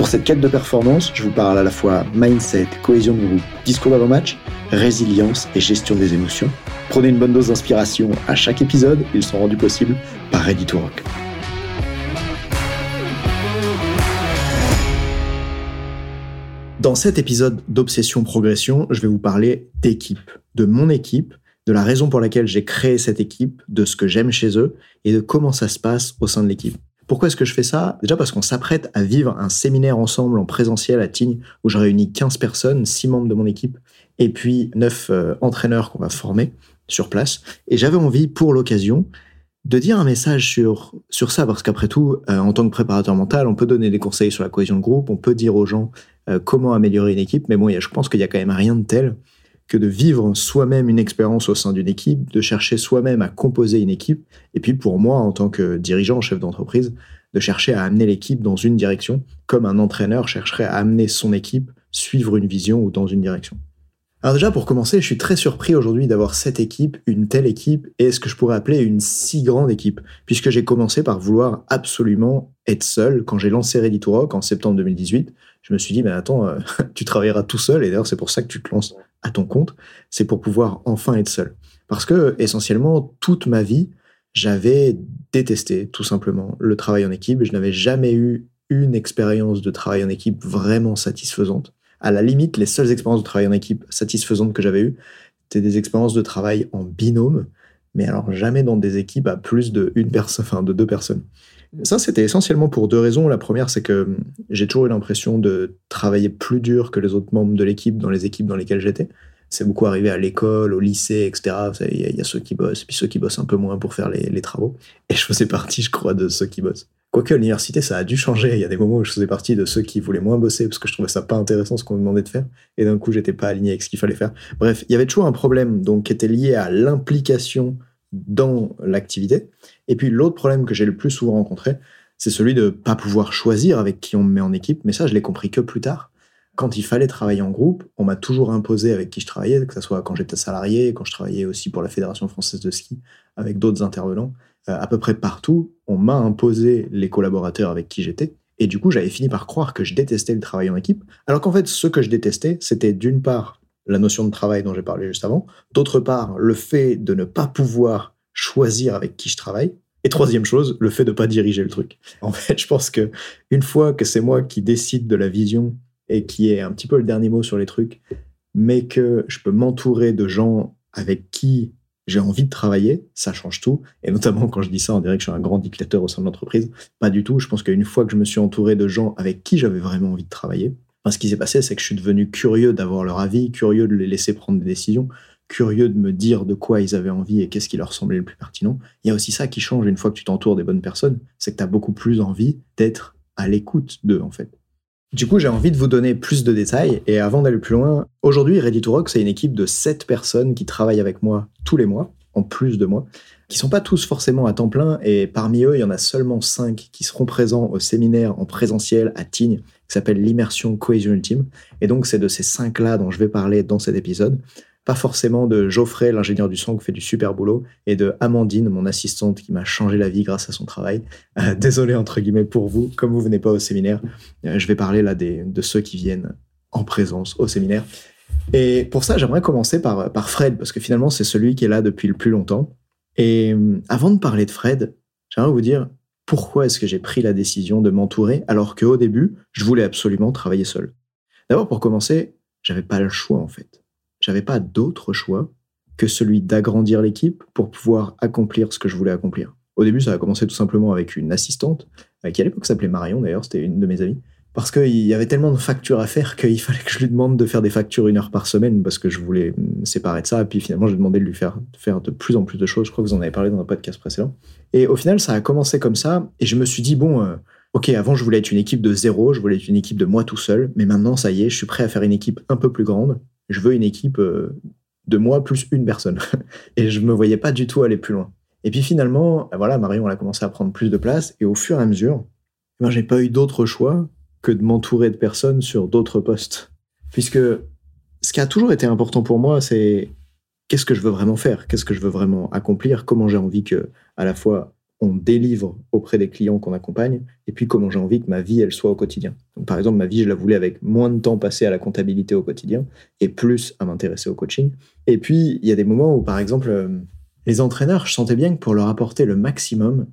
Pour cette quête de performance, je vous parle à la fois mindset, cohésion de groupe, discours d'avant-match, résilience et gestion des émotions. Prenez une bonne dose d'inspiration à chaque épisode, ils sont rendus possibles par Ready to Rock. Dans cet épisode d'Obsession Progression, je vais vous parler d'équipe, de mon équipe, de la raison pour laquelle j'ai créé cette équipe, de ce que j'aime chez eux et de comment ça se passe au sein de l'équipe. Pourquoi est-ce que je fais ça? Déjà parce qu'on s'apprête à vivre un séminaire ensemble en présentiel à Tignes où je réunis 15 personnes, 6 membres de mon équipe et puis 9 euh, entraîneurs qu'on va former sur place. Et j'avais envie pour l'occasion de dire un message sur, sur ça parce qu'après tout, euh, en tant que préparateur mental, on peut donner des conseils sur la cohésion de groupe, on peut dire aux gens euh, comment améliorer une équipe, mais bon, je pense qu'il y a quand même rien de tel que de vivre soi-même une expérience au sein d'une équipe, de chercher soi-même à composer une équipe, et puis pour moi, en tant que dirigeant, chef d'entreprise, de chercher à amener l'équipe dans une direction, comme un entraîneur chercherait à amener son équipe suivre une vision ou dans une direction. Alors déjà, pour commencer, je suis très surpris aujourd'hui d'avoir cette équipe, une telle équipe, et ce que je pourrais appeler une si grande équipe, puisque j'ai commencé par vouloir absolument être seul. Quand j'ai lancé Ready to Rock en septembre 2018, je me suis dit, mais attends, euh, tu travailleras tout seul, et d'ailleurs c'est pour ça que tu te lances à ton compte, c'est pour pouvoir enfin être seul. Parce que essentiellement, toute ma vie, j'avais détesté tout simplement le travail en équipe. Je n'avais jamais eu une expérience de travail en équipe vraiment satisfaisante. À la limite, les seules expériences de travail en équipe satisfaisantes que j'avais eues, c'était des expériences de travail en binôme, mais alors jamais dans des équipes à plus de une personne, enfin de deux personnes. Ça, c'était essentiellement pour deux raisons. La première, c'est que j'ai toujours eu l'impression de travailler plus dur que les autres membres de l'équipe dans les équipes dans lesquelles j'étais. C'est beaucoup arrivé à l'école, au lycée, etc. Il y, a ceux qui bossent, puis ceux qui bossent un peu moins pour faire les, travaux. Et je faisais partie, je crois, de ceux qui bossent. Quoique à l'université, ça a dû changer. Il y a des moments où je faisais partie de ceux qui voulaient moins bosser parce que je trouvais ça pas intéressant ce qu'on me demandait de faire. Et d'un coup, j'étais pas aligné avec ce qu'il fallait faire. Bref, il y avait toujours un problème donc, qui était lié à l'implication dans l'activité. Et puis l'autre problème que j'ai le plus souvent rencontré, c'est celui de pas pouvoir choisir avec qui on me met en équipe. Mais ça, je l'ai compris que plus tard quand il fallait travailler en groupe, on m'a toujours imposé avec qui je travaillais, que ce soit quand j'étais salarié, quand je travaillais aussi pour la Fédération française de ski, avec d'autres intervenants. Euh, à peu près partout, on m'a imposé les collaborateurs avec qui j'étais. Et du coup, j'avais fini par croire que je détestais le travail en équipe. Alors qu'en fait, ce que je détestais, c'était d'une part la notion de travail dont j'ai parlé juste avant, d'autre part le fait de ne pas pouvoir choisir avec qui je travaille, et troisième chose, le fait de ne pas diriger le truc. En fait, je pense que une fois que c'est moi qui décide de la vision et qui est un petit peu le dernier mot sur les trucs, mais que je peux m'entourer de gens avec qui j'ai envie de travailler, ça change tout. Et notamment quand je dis ça, on dirait que je suis un grand dictateur au sein de l'entreprise. Pas du tout. Je pense qu'une fois que je me suis entouré de gens avec qui j'avais vraiment envie de travailler, ce qui s'est passé, c'est que je suis devenu curieux d'avoir leur avis, curieux de les laisser prendre des décisions, curieux de me dire de quoi ils avaient envie et qu'est-ce qui leur semblait le plus pertinent. Il y a aussi ça qui change une fois que tu t'entoures des bonnes personnes, c'est que tu as beaucoup plus envie d'être à l'écoute d'eux, en fait. Du coup, j'ai envie de vous donner plus de détails. Et avant d'aller plus loin, aujourd'hui, Ready to Rock, c'est une équipe de 7 personnes qui travaillent avec moi tous les mois, en plus de moi, qui sont pas tous forcément à temps plein. Et parmi eux, il y en a seulement 5 qui seront présents au séminaire en présentiel à Tignes, qui s'appelle l'immersion Cohesion Team. Et donc, c'est de ces 5-là dont je vais parler dans cet épisode pas forcément de Geoffrey, l'ingénieur du son qui fait du super boulot, et de Amandine, mon assistante qui m'a changé la vie grâce à son travail. Euh, désolé entre guillemets pour vous, comme vous venez pas au séminaire, euh, je vais parler là des, de ceux qui viennent en présence au séminaire. Et pour ça, j'aimerais commencer par, par Fred, parce que finalement, c'est celui qui est là depuis le plus longtemps. Et euh, avant de parler de Fred, j'aimerais vous dire pourquoi est-ce que j'ai pris la décision de m'entourer alors qu'au début, je voulais absolument travailler seul. D'abord, pour commencer, j'avais pas le choix en fait j'avais pas d'autre choix que celui d'agrandir l'équipe pour pouvoir accomplir ce que je voulais accomplir. Au début, ça a commencé tout simplement avec une assistante, qui à l'époque s'appelait Marion d'ailleurs, c'était une de mes amies, parce qu'il y avait tellement de factures à faire qu'il fallait que je lui demande de faire des factures une heure par semaine, parce que je voulais me séparer de ça, et puis finalement j'ai demandé de lui faire, faire de plus en plus de choses, je crois que vous en avez parlé dans un podcast précédent. Et au final, ça a commencé comme ça, et je me suis dit, bon, euh, ok, avant je voulais être une équipe de zéro, je voulais être une équipe de moi tout seul, mais maintenant ça y est, je suis prêt à faire une équipe un peu plus grande. Je veux une équipe euh, de moi plus une personne. et je me voyais pas du tout aller plus loin. Et puis finalement, ben voilà, Marion elle a commencé à prendre plus de place et au fur et à mesure, ben, j'ai pas eu d'autre choix que de m'entourer de personnes sur d'autres postes. Puisque ce qui a toujours été important pour moi, c'est qu'est-ce que je veux vraiment faire, qu'est-ce que je veux vraiment accomplir, comment j'ai envie que à la fois on délivre auprès des clients qu'on accompagne, et puis comment j'ai envie que ma vie, elle soit au quotidien. Donc, par exemple, ma vie, je la voulais avec moins de temps passé à la comptabilité au quotidien, et plus à m'intéresser au coaching. Et puis, il y a des moments où, par exemple, euh, les entraîneurs, je sentais bien que pour leur apporter le maximum,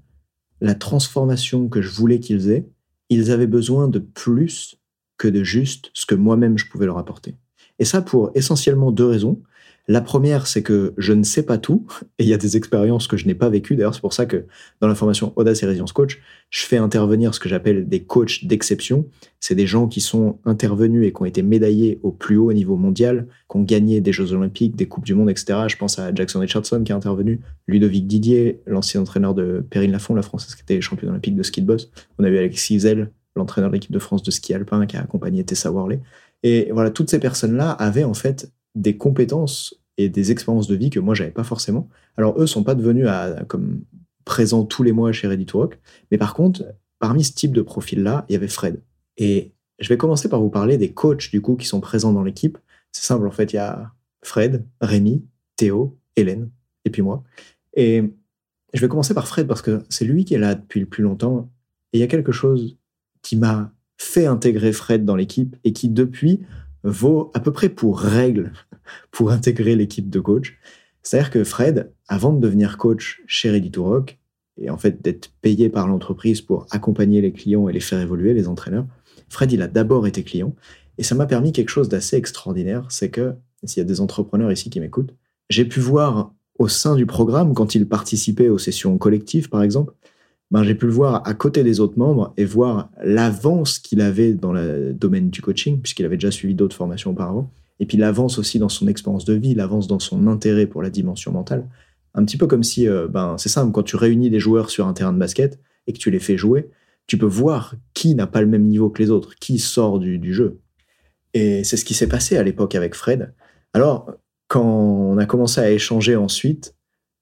la transformation que je voulais qu'ils aient, ils avaient besoin de plus que de juste ce que moi-même je pouvais leur apporter. Et ça pour essentiellement deux raisons. La première, c'est que je ne sais pas tout, et il y a des expériences que je n'ai pas vécues. D'ailleurs, c'est pour ça que dans la formation Audace et Résilience Coach, je fais intervenir ce que j'appelle des coachs d'exception. C'est des gens qui sont intervenus et qui ont été médaillés au plus haut niveau mondial, qui ont gagné des Jeux Olympiques, des Coupes du Monde, etc. Je pense à Jackson Richardson qui est intervenu, Ludovic Didier, l'ancien entraîneur de Perrine Lafont, la Française qui était championne olympique de ski de boss. On a vu Alexis Zell, l'entraîneur de l'équipe de France de ski alpin qui a accompagné Tessa Worley. Et voilà, toutes ces personnes-là avaient en fait des compétences et des expériences de vie que moi j'avais pas forcément. Alors eux sont pas devenus à, comme présents tous les mois chez Ready Rock, mais par contre, parmi ce type de profil-là, il y avait Fred. Et je vais commencer par vous parler des coachs du coup qui sont présents dans l'équipe. C'est simple en fait, il y a Fred, Rémi, Théo, Hélène et puis moi. Et je vais commencer par Fred parce que c'est lui qui est là depuis le plus longtemps. Et il y a quelque chose qui m'a fait intégrer Fred dans l'équipe et qui depuis vaut à peu près pour règle pour intégrer l'équipe de coach. C'est-à-dire que Fred, avant de devenir coach chez Ready to et en fait d'être payé par l'entreprise pour accompagner les clients et les faire évoluer, les entraîneurs, Fred, il a d'abord été client. Et ça m'a permis quelque chose d'assez extraordinaire, c'est que, s'il y a des entrepreneurs ici qui m'écoutent, j'ai pu voir au sein du programme, quand il participait aux sessions collectives, par exemple, ben, j'ai pu le voir à côté des autres membres et voir l'avance qu'il avait dans le domaine du coaching, puisqu'il avait déjà suivi d'autres formations auparavant. Et puis l'avance aussi dans son expérience de vie, l'avance dans son intérêt pour la dimension mentale. Un petit peu comme si, euh, ben, c'est simple, quand tu réunis des joueurs sur un terrain de basket et que tu les fais jouer, tu peux voir qui n'a pas le même niveau que les autres, qui sort du, du jeu. Et c'est ce qui s'est passé à l'époque avec Fred. Alors, quand on a commencé à échanger ensuite,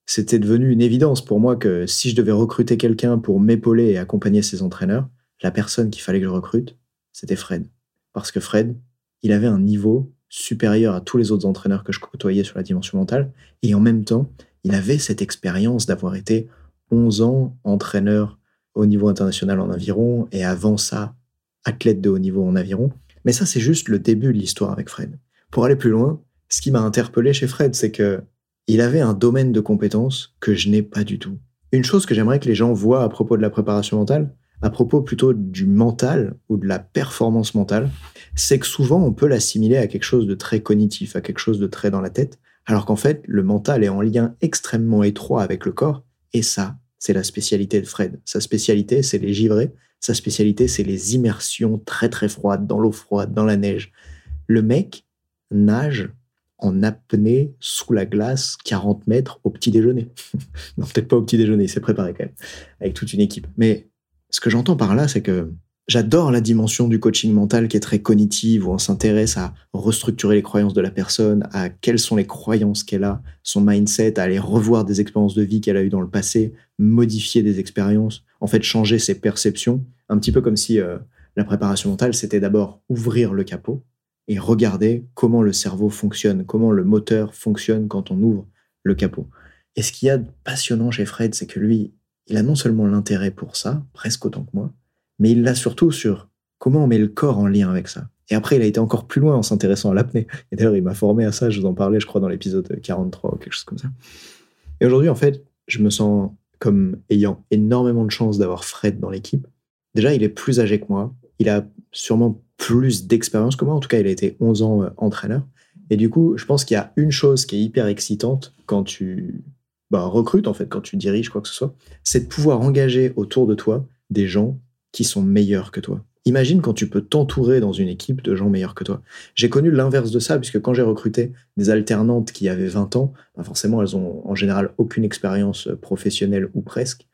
c'était devenu une évidence pour moi que si je devais recruter quelqu'un pour m'épauler et accompagner ses entraîneurs, la personne qu'il fallait que je recrute, c'était Fred. Parce que Fred, il avait un niveau supérieur à tous les autres entraîneurs que je côtoyais sur la dimension mentale, et en même temps, il avait cette expérience d'avoir été 11 ans entraîneur au niveau international en aviron, et avant ça, athlète de haut niveau en aviron. Mais ça, c'est juste le début de l'histoire avec Fred. Pour aller plus loin, ce qui m'a interpellé chez Fred, c'est que il avait un domaine de compétences que je n'ai pas du tout. Une chose que j'aimerais que les gens voient à propos de la préparation mentale, à propos plutôt du mental ou de la performance mentale, c'est que souvent on peut l'assimiler à quelque chose de très cognitif, à quelque chose de très dans la tête, alors qu'en fait le mental est en lien extrêmement étroit avec le corps, et ça, c'est la spécialité de Fred. Sa spécialité, c'est les givrés, sa spécialité, c'est les immersions très très froides, dans l'eau froide, dans la neige. Le mec nage en apnée sous la glace 40 mètres au petit déjeuner. non, peut-être pas au petit déjeuner, il s'est préparé quand même, avec toute une équipe. Mais ce que j'entends par là, c'est que j'adore la dimension du coaching mental qui est très cognitive, où on s'intéresse à restructurer les croyances de la personne, à quelles sont les croyances qu'elle a, son mindset, à aller revoir des expériences de vie qu'elle a eues dans le passé, modifier des expériences, en fait changer ses perceptions, un petit peu comme si euh, la préparation mentale, c'était d'abord ouvrir le capot, et regarder comment le cerveau fonctionne, comment le moteur fonctionne quand on ouvre le capot. Et ce qu'il y a de passionnant chez Fred, c'est que lui, il a non seulement l'intérêt pour ça, presque autant que moi, mais il l'a surtout sur comment on met le corps en lien avec ça. Et après, il a été encore plus loin en s'intéressant à l'apnée. Et d'ailleurs, il m'a formé à ça, je vous en parlais, je crois, dans l'épisode 43 ou quelque chose comme ça. Et aujourd'hui, en fait, je me sens comme ayant énormément de chance d'avoir Fred dans l'équipe. Déjà, il est plus âgé que moi. Il a sûrement plus d'expérience que moi. En tout cas, il a été 11 ans euh, entraîneur. Et du coup, je pense qu'il y a une chose qui est hyper excitante quand tu bah, recrutes, en fait, quand tu diriges quoi que ce soit, c'est de pouvoir engager autour de toi des gens qui sont meilleurs que toi. Imagine quand tu peux t'entourer dans une équipe de gens meilleurs que toi. J'ai connu l'inverse de ça, puisque quand j'ai recruté des alternantes qui avaient 20 ans, bah, forcément, elles ont en général aucune expérience euh, professionnelle ou presque.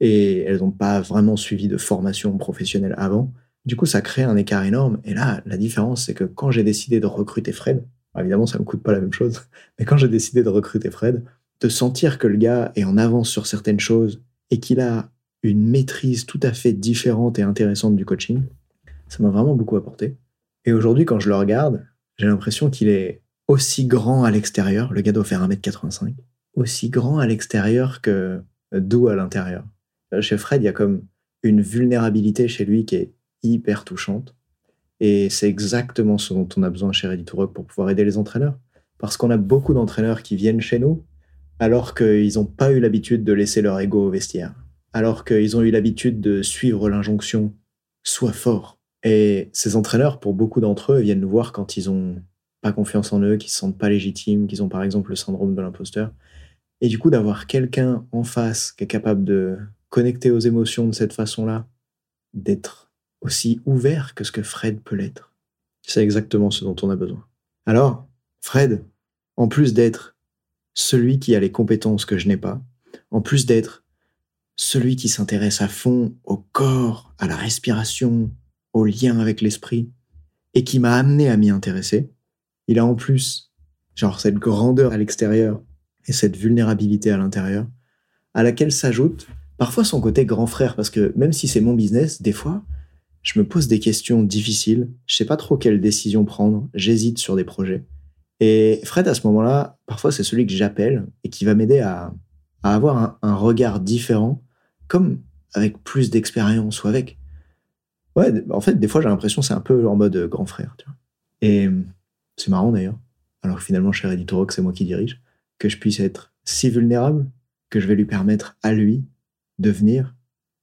et elles n'ont pas vraiment suivi de formation professionnelle avant. Du coup, ça crée un écart énorme. Et là, la différence, c'est que quand j'ai décidé de recruter Fred, évidemment, ça ne me coûte pas la même chose, mais quand j'ai décidé de recruter Fred, de sentir que le gars est en avance sur certaines choses et qu'il a une maîtrise tout à fait différente et intéressante du coaching, ça m'a vraiment beaucoup apporté. Et aujourd'hui, quand je le regarde, j'ai l'impression qu'il est aussi grand à l'extérieur, le gars doit faire 1m85, aussi grand à l'extérieur que doux à l'intérieur. Chez Fred, il y a comme une vulnérabilité chez lui qui est hyper touchante. Et c'est exactement ce dont on a besoin chez Ready to pour pouvoir aider les entraîneurs. Parce qu'on a beaucoup d'entraîneurs qui viennent chez nous alors qu'ils n'ont pas eu l'habitude de laisser leur ego au vestiaire. Alors qu'ils ont eu l'habitude de suivre l'injonction Sois fort. Et ces entraîneurs, pour beaucoup d'entre eux, viennent nous voir quand ils ont pas confiance en eux, qu'ils se sentent pas légitimes, qu'ils ont par exemple le syndrome de l'imposteur. Et du coup, d'avoir quelqu'un en face qui est capable de connecter aux émotions de cette façon-là, d'être aussi ouvert que ce que Fred peut l'être. C'est exactement ce dont on a besoin. Alors, Fred, en plus d'être celui qui a les compétences que je n'ai pas, en plus d'être celui qui s'intéresse à fond au corps, à la respiration, au lien avec l'esprit, et qui m'a amené à m'y intéresser, il a en plus, genre, cette grandeur à l'extérieur et cette vulnérabilité à l'intérieur, à laquelle s'ajoute parfois son côté grand frère, parce que même si c'est mon business, des fois, je me pose des questions difficiles, je sais pas trop quelle décision prendre, j'hésite sur des projets. Et Fred, à ce moment-là, parfois c'est celui que j'appelle et qui va m'aider à, avoir un, regard différent, comme avec plus d'expérience ou avec. Ouais, en fait, des fois j'ai l'impression c'est un peu en mode grand frère. Et c'est marrant d'ailleurs, alors que finalement chez Reddit c'est moi qui dirige, que je puisse être si vulnérable que je vais lui permettre à lui de venir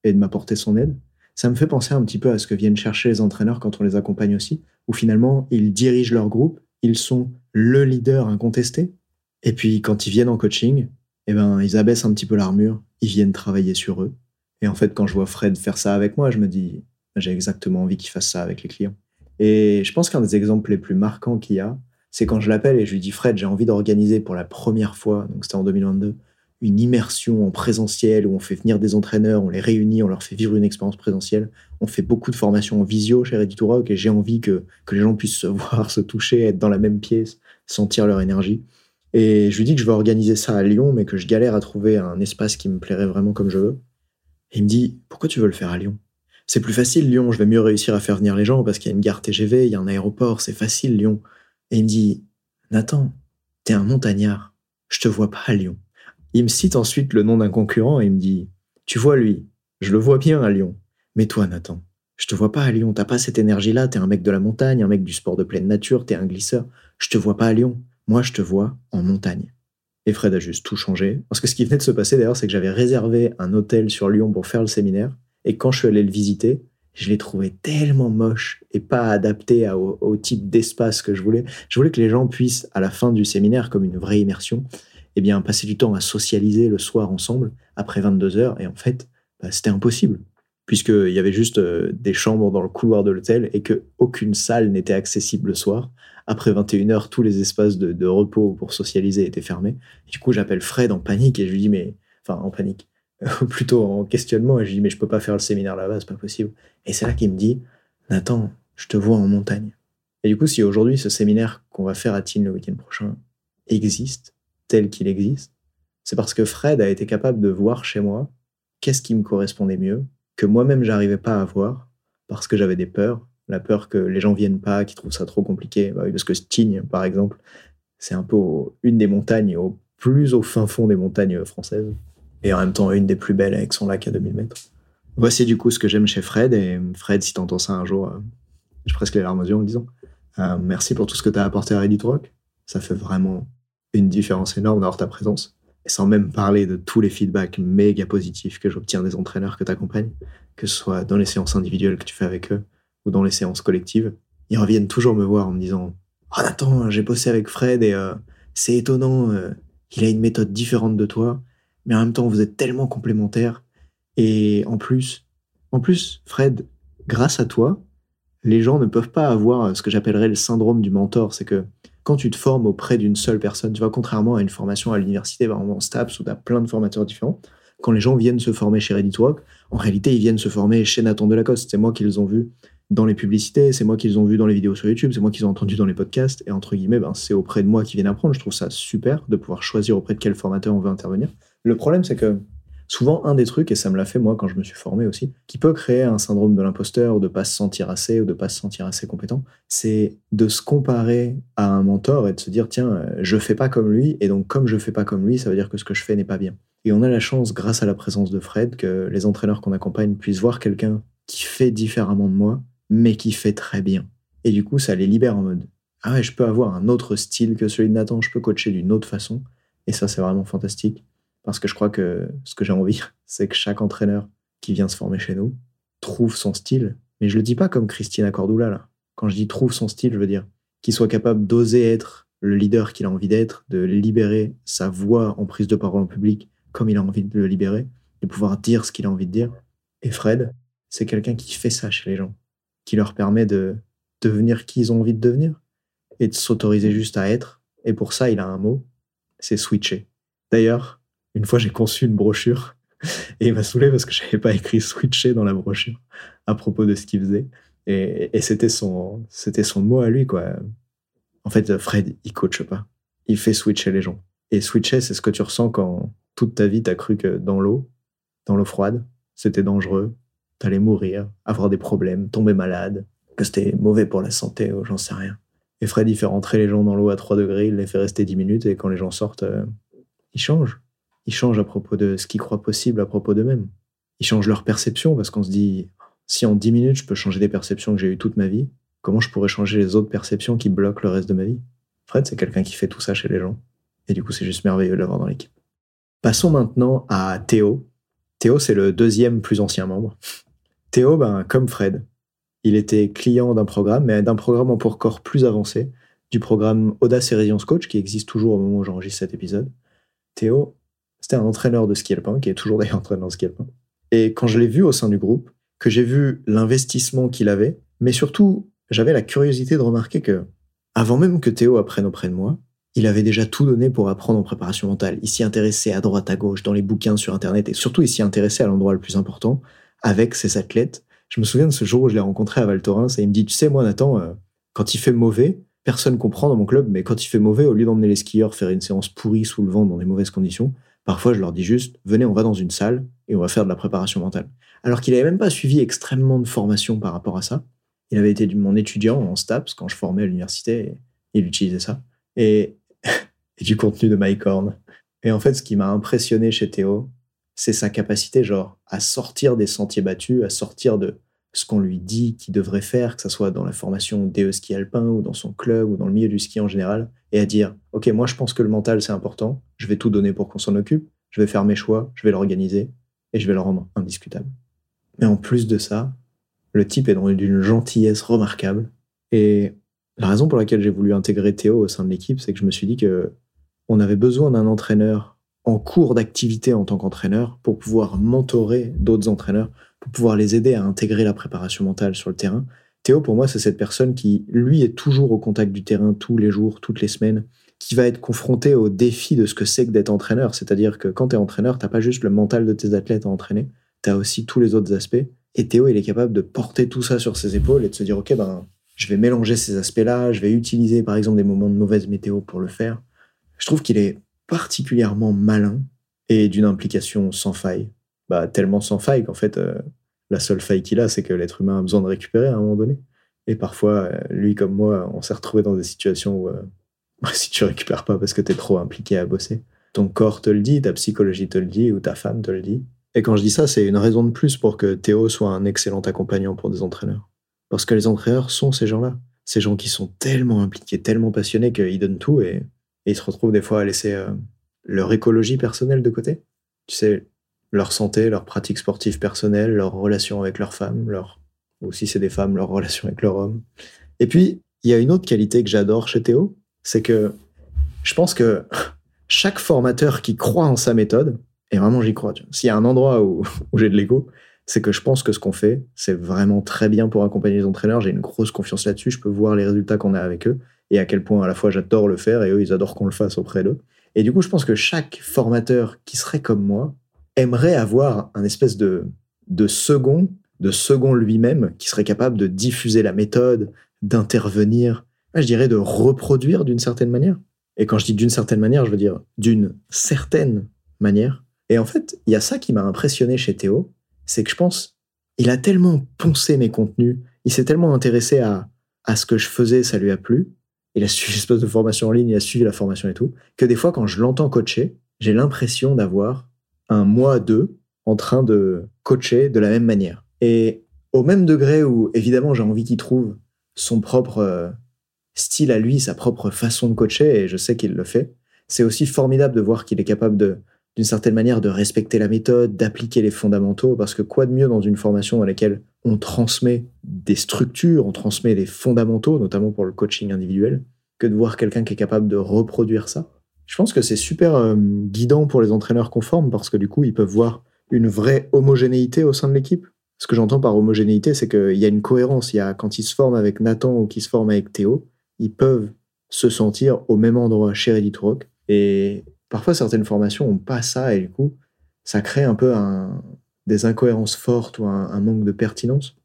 et de m'apporter son aide. Ça me fait penser un petit peu à ce que viennent chercher les entraîneurs quand on les accompagne aussi, où finalement ils dirigent leur groupe, ils sont le leader incontesté, et puis quand ils viennent en coaching, eh ben ils abaissent un petit peu l'armure, ils viennent travailler sur eux. Et en fait, quand je vois Fred faire ça avec moi, je me dis, j'ai exactement envie qu'il fasse ça avec les clients. Et je pense qu'un des exemples les plus marquants qu'il y a, c'est quand je l'appelle et je lui dis Fred, j'ai envie d'organiser pour la première fois, donc c'était en 2022, une immersion en présentiel où on fait venir des entraîneurs, on les réunit, on leur fait vivre une expérience présentielle. On fait beaucoup de formations en visio chez Ready to et j'ai envie que, que les gens puissent se voir, se toucher, être dans la même pièce, sentir leur énergie. Et je lui dis que je veux organiser ça à Lyon, mais que je galère à trouver un espace qui me plairait vraiment comme je veux. Et il me dit Pourquoi tu veux le faire à Lyon? C'est plus facile, Lyon, je vais mieux réussir à faire venir les gens parce qu'il y a une gare TGV, il y a un aéroport, c'est facile, Lyon. Et il me dit Nathan, t'es un montagnard, je te vois pas à Lyon. Il me cite ensuite le nom d'un concurrent et il me dit Tu vois lui, je le vois bien à Lyon. Mais toi, Nathan, je te vois pas à Lyon. T'as pas cette énergie-là. T'es un mec de la montagne, un mec du sport de pleine nature. T'es un glisseur. Je te vois pas à Lyon. Moi, je te vois en montagne. Et Fred a juste tout changé. Parce que ce qui venait de se passer d'ailleurs, c'est que j'avais réservé un hôtel sur Lyon pour faire le séminaire. Et quand je suis allé le visiter, je l'ai trouvé tellement moche et pas adapté au, au type d'espace que je voulais. Je voulais que les gens puissent, à la fin du séminaire, comme une vraie immersion, eh bien, passer du temps à socialiser le soir ensemble après 22 heures. Et en fait, bah, c'était impossible, puisqu'il y avait juste euh, des chambres dans le couloir de l'hôtel et qu'aucune salle n'était accessible le soir. Après 21 heures, tous les espaces de, repos pour socialiser étaient fermés. du coup, j'appelle Fred en panique et je lui dis, mais, enfin, en panique, plutôt en questionnement, et je lui dis, mais je peux pas faire le séminaire là-bas, c'est pas possible. Et c'est là qu'il me dit, Nathan, je te vois en montagne. Et du coup, si aujourd'hui ce séminaire qu'on va faire à Tignes le week-end prochain existe, tel qu'il existe, c'est parce que Fred a été capable de voir chez moi qu'est-ce qui me correspondait mieux, que moi-même j'arrivais pas à voir, parce que j'avais des peurs, la peur que les gens viennent pas, qu'ils trouvent ça trop compliqué, bah parce que Stigne, par exemple, c'est un peu une des montagnes, au plus au fin fond des montagnes françaises, et en même temps une des plus belles avec son lac à 2000 mètres. Voici du coup ce que j'aime chez Fred, et Fred, si t'entends ça un jour, euh, j'ai presque les larmes aux yeux en disant. Euh, merci pour tout ce que tu as apporté à Reddit Rock. Ça fait vraiment une différence énorme d'avoir ta présence. Et sans même parler de tous les feedbacks méga positifs que j'obtiens des entraîneurs que tu accompagnes, que ce soit dans les séances individuelles que tu fais avec eux ou dans les séances collectives. Ils reviennent toujours me voir en me disant Oh Nathan, j'ai bossé avec Fred et euh, c'est étonnant, euh, il a une méthode différente de toi, mais en même temps vous êtes tellement complémentaires. Et en plus, en plus, Fred, grâce à toi, les gens ne peuvent pas avoir ce que j'appellerais le syndrome du mentor. C'est que quand tu te formes auprès d'une seule personne, tu vois, contrairement à une formation à l'université, vraiment en STAPS, où tu as plein de formateurs différents, Quand les gens viennent se former chez Rock, en réalité, ils viennent se former chez Nathan Delacoste. C'est moi qui les ont vus dans les publicités, c'est moi qui les ont vus dans les vidéos sur YouTube, c'est moi qui les ont entendus dans les podcasts. Et entre guillemets, ben, c'est auprès de moi qu'ils viennent apprendre. Je trouve ça super de pouvoir choisir auprès de quel formateur on veut intervenir. Le problème, c'est que souvent, un des trucs, et ça me l'a fait moi quand je me suis formé aussi, qui peut créer un syndrome de l'imposteur ou de pas se sentir assez ou de pas se sentir assez compétent, c'est de se comparer à un mentor et de se dire, tiens, je fais pas comme lui, et donc comme je fais pas comme lui, ça veut dire que ce que je fais n'est pas bien. Et on a la chance, grâce à la présence de Fred, que les entraîneurs qu'on accompagne puissent voir quelqu'un qui fait différemment de moi, mais qui fait très bien. Et du coup, ça les libère en mode Ah ouais, je peux avoir un autre style que celui de Nathan, je peux coacher d'une autre façon. Et ça, c'est vraiment fantastique. Parce que je crois que ce que j'ai envie, c'est que chaque entraîneur qui vient se former chez nous trouve son style. Mais je le dis pas comme Christina Cordula, là. Quand je dis trouve son style, je veux dire qu'il soit capable d'oser être le leader qu'il a envie d'être, de libérer sa voix en prise de parole en public comme il a envie de le libérer, de pouvoir dire ce qu'il a envie de dire. Et Fred, c'est quelqu'un qui fait ça chez les gens, qui leur permet de devenir qui ils ont envie de devenir et de s'autoriser juste à être. Et pour ça, il a un mot, c'est switcher. D'ailleurs, une fois, j'ai conçu une brochure et il m'a saoulé parce que je n'avais pas écrit switcher dans la brochure à propos de ce qu'il faisait. Et, c'était son, c'était son mot à lui, quoi. En fait, Fred, il coache pas. Il fait switcher les gens. Et switcher, c'est ce que tu ressens quand, toute ta vie, tu as cru que dans l'eau, dans l'eau froide, c'était dangereux, tu allais mourir, avoir des problèmes, tomber malade, que c'était mauvais pour la santé ou j'en sais rien. Et Fred, il fait rentrer les gens dans l'eau à 3 degrés, il les fait rester 10 minutes et quand les gens sortent, euh, ils changent. Ils changent à propos de ce qu'ils croient possible à propos d'eux-mêmes. Ils changent leur perception parce qu'on se dit, si en 10 minutes je peux changer des perceptions que j'ai eues toute ma vie, comment je pourrais changer les autres perceptions qui bloquent le reste de ma vie? Fred, c'est quelqu'un qui fait tout ça chez les gens. Et du coup, c'est juste merveilleux de l'avoir dans l'équipe. Passons maintenant à Théo. Théo, c'est le deuxième plus ancien membre. Théo, ben, comme Fred, il était client d'un programme, mais d'un programme encore plus avancé, du programme Audace et Résilience Coach, qui existe toujours au moment où j'enregistre cet épisode. Théo, c'était un entraîneur de ski alpin, qui est toujours d'ailleurs entraîneur de ski alpin. Et quand je l'ai vu au sein du groupe, que j'ai vu l'investissement qu'il avait, mais surtout, j'avais la curiosité de remarquer que, avant même que Théo apprenne auprès de moi, il avait déjà tout donné pour apprendre en préparation mentale. Il s'y intéressait à droite, à gauche, dans les bouquins sur Internet, et surtout il s'y intéressait à l'endroit le plus important, avec ses athlètes. Je me souviens de ce jour où je l'ai rencontré à Val Thorens, et il me dit, tu sais, moi Nathan, euh, quand il fait mauvais, personne comprend dans mon club, mais quand il fait mauvais, au lieu d'emmener les skieurs faire une séance pourrie sous le vent dans des mauvaises conditions, parfois je leur dis juste, venez, on va dans une salle et on va faire de la préparation mentale. Alors qu'il n'avait même pas suivi extrêmement de formation par rapport à ça. Il avait été mon étudiant en STAPS quand je formais à l'université, et il utilisait ça. Et et du contenu de Mike Horn. Et en fait, ce qui m'a impressionné chez Théo, c'est sa capacité, genre, à sortir des sentiers battus, à sortir de ce qu'on lui dit qu'il devrait faire, que ce soit dans la formation DE ski alpin ou dans son club ou dans le milieu du ski en général, et à dire, OK, moi je pense que le mental c'est important, je vais tout donner pour qu'on s'en occupe, je vais faire mes choix, je vais l'organiser, et je vais le rendre indiscutable. Mais en plus de ça, le type est d'une gentillesse remarquable, et la raison pour laquelle j'ai voulu intégrer Théo au sein de l'équipe, c'est que je me suis dit que on avait besoin d'un entraîneur en cours d'activité en tant qu'entraîneur pour pouvoir mentorer d'autres entraîneurs, pour pouvoir les aider à intégrer la préparation mentale sur le terrain. Théo, pour moi, c'est cette personne qui, lui, est toujours au contact du terrain tous les jours, toutes les semaines, qui va être confronté au défi de ce que c'est que d'être entraîneur. C'est-à-dire que quand tu es entraîneur, tu pas juste le mental de tes athlètes à entraîner, tu as aussi tous les autres aspects. Et Théo, il est capable de porter tout ça sur ses épaules et de se dire, OK, ben, je vais mélanger ces aspects-là, je vais utiliser par exemple des moments de mauvaise météo pour le faire. Je trouve qu'il est particulièrement malin et d'une implication sans faille. Bah, tellement sans faille qu'en fait, euh, la seule faille qu'il a, c'est que l'être humain a besoin de récupérer à un moment donné. Et parfois, euh, lui comme moi, on s'est retrouvé dans des situations où euh, si tu récupères pas parce que tu es trop impliqué à bosser, ton corps te le dit, ta psychologie te le dit ou ta femme te le dit. Et quand je dis ça, c'est une raison de plus pour que Théo soit un excellent accompagnant pour des entraîneurs. Parce que les entraîneurs sont ces gens-là. Ces gens qui sont tellement impliqués, tellement passionnés qu'ils donnent tout et, ils se retrouvent des fois à laisser euh, leur écologie personnelle de côté. Tu sais, leur santé, leur pratique sportive personnelle, leur relation avec leur femme, ou si c'est des femmes, leur relation avec leur homme. Et puis, il y a une autre qualité que j'adore chez Théo, c'est que je pense que chaque formateur qui croit en sa méthode, et vraiment j'y crois, s'il y a un endroit où, où j'ai de l'ego, c'est que je pense que ce qu'on fait, c'est vraiment très bien pour accompagner les entraîneurs. J'ai une grosse confiance là-dessus. Je peux voir les résultats qu'on a avec eux et à quel point à la fois j'adore le faire et eux, ils adorent qu'on le fasse auprès d'eux. Et du coup, je pense que chaque formateur qui serait comme moi aimerait avoir un espèce de, de second, de second lui-même, qui serait capable de diffuser la méthode, d'intervenir, je dirais de reproduire d'une certaine manière. Et quand je dis d'une certaine manière, je veux dire d'une certaine manière. Et en fait, il y a ça qui m'a impressionné chez Théo, c'est que je pense, il a tellement poncé mes contenus, il s'est tellement intéressé à, à ce que je faisais, ça lui a plu. Il a suivi l'espèce de formation en ligne, il a suivi la formation et tout, que des fois, quand je l'entends coacher, j'ai l'impression d'avoir un mois, deux, en train de coacher de la même manière. Et au même degré où, évidemment, j'ai envie qu'il trouve son propre euh, style à lui, sa propre façon de coacher, et je sais qu'il le fait, c'est aussi formidable de voir qu'il est capable de, d'une certaine manière, de respecter la méthode, d'appliquer les fondamentaux, parce que quoi de mieux dans une formation dans laquelle on transmet des structures, on transmet des fondamentaux, notamment pour le coaching individuel, que de voir quelqu'un qui est capable de reproduire ça? Je pense que c'est super euh, guidant pour les entraîneurs conformes, parce que du coup, ils peuvent voir une vraie homogénéité au sein de l'équipe. Ce que j'entends par homogénéité, c'est qu'il y a une cohérence. Il y a, quand ils se forment avec Nathan ou qu'ils se forment avec Théo, ils peuvent se sentir au même endroit chez Reddit Rock. Et parfois, certaines formations n'ont pas ça, et du coup, ça crée un peu des incohérences fortes ou un, manque de pertinence.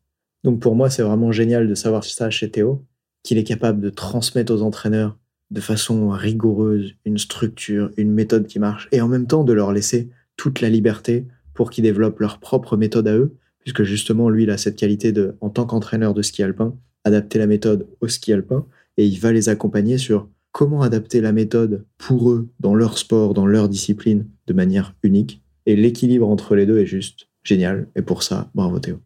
Donc pour moi, c'est vraiment génial de savoir ça chez Théo, qu'il est capable de transmettre aux entraîneurs de façon rigoureuse une structure, une méthode qui marche, et en même temps de leur laisser toute la liberté pour qu'ils développent leur propre méthode à eux, puisque justement, lui, il a cette qualité de, en tant qu'entraîneur de ski alpin, adapter la méthode au ski alpin, et il va les accompagner sur comment adapter la méthode pour eux, dans leur sport, dans leur discipline, de manière unique. Et l'équilibre entre les deux est juste génial. Et pour ça, bravo Théo.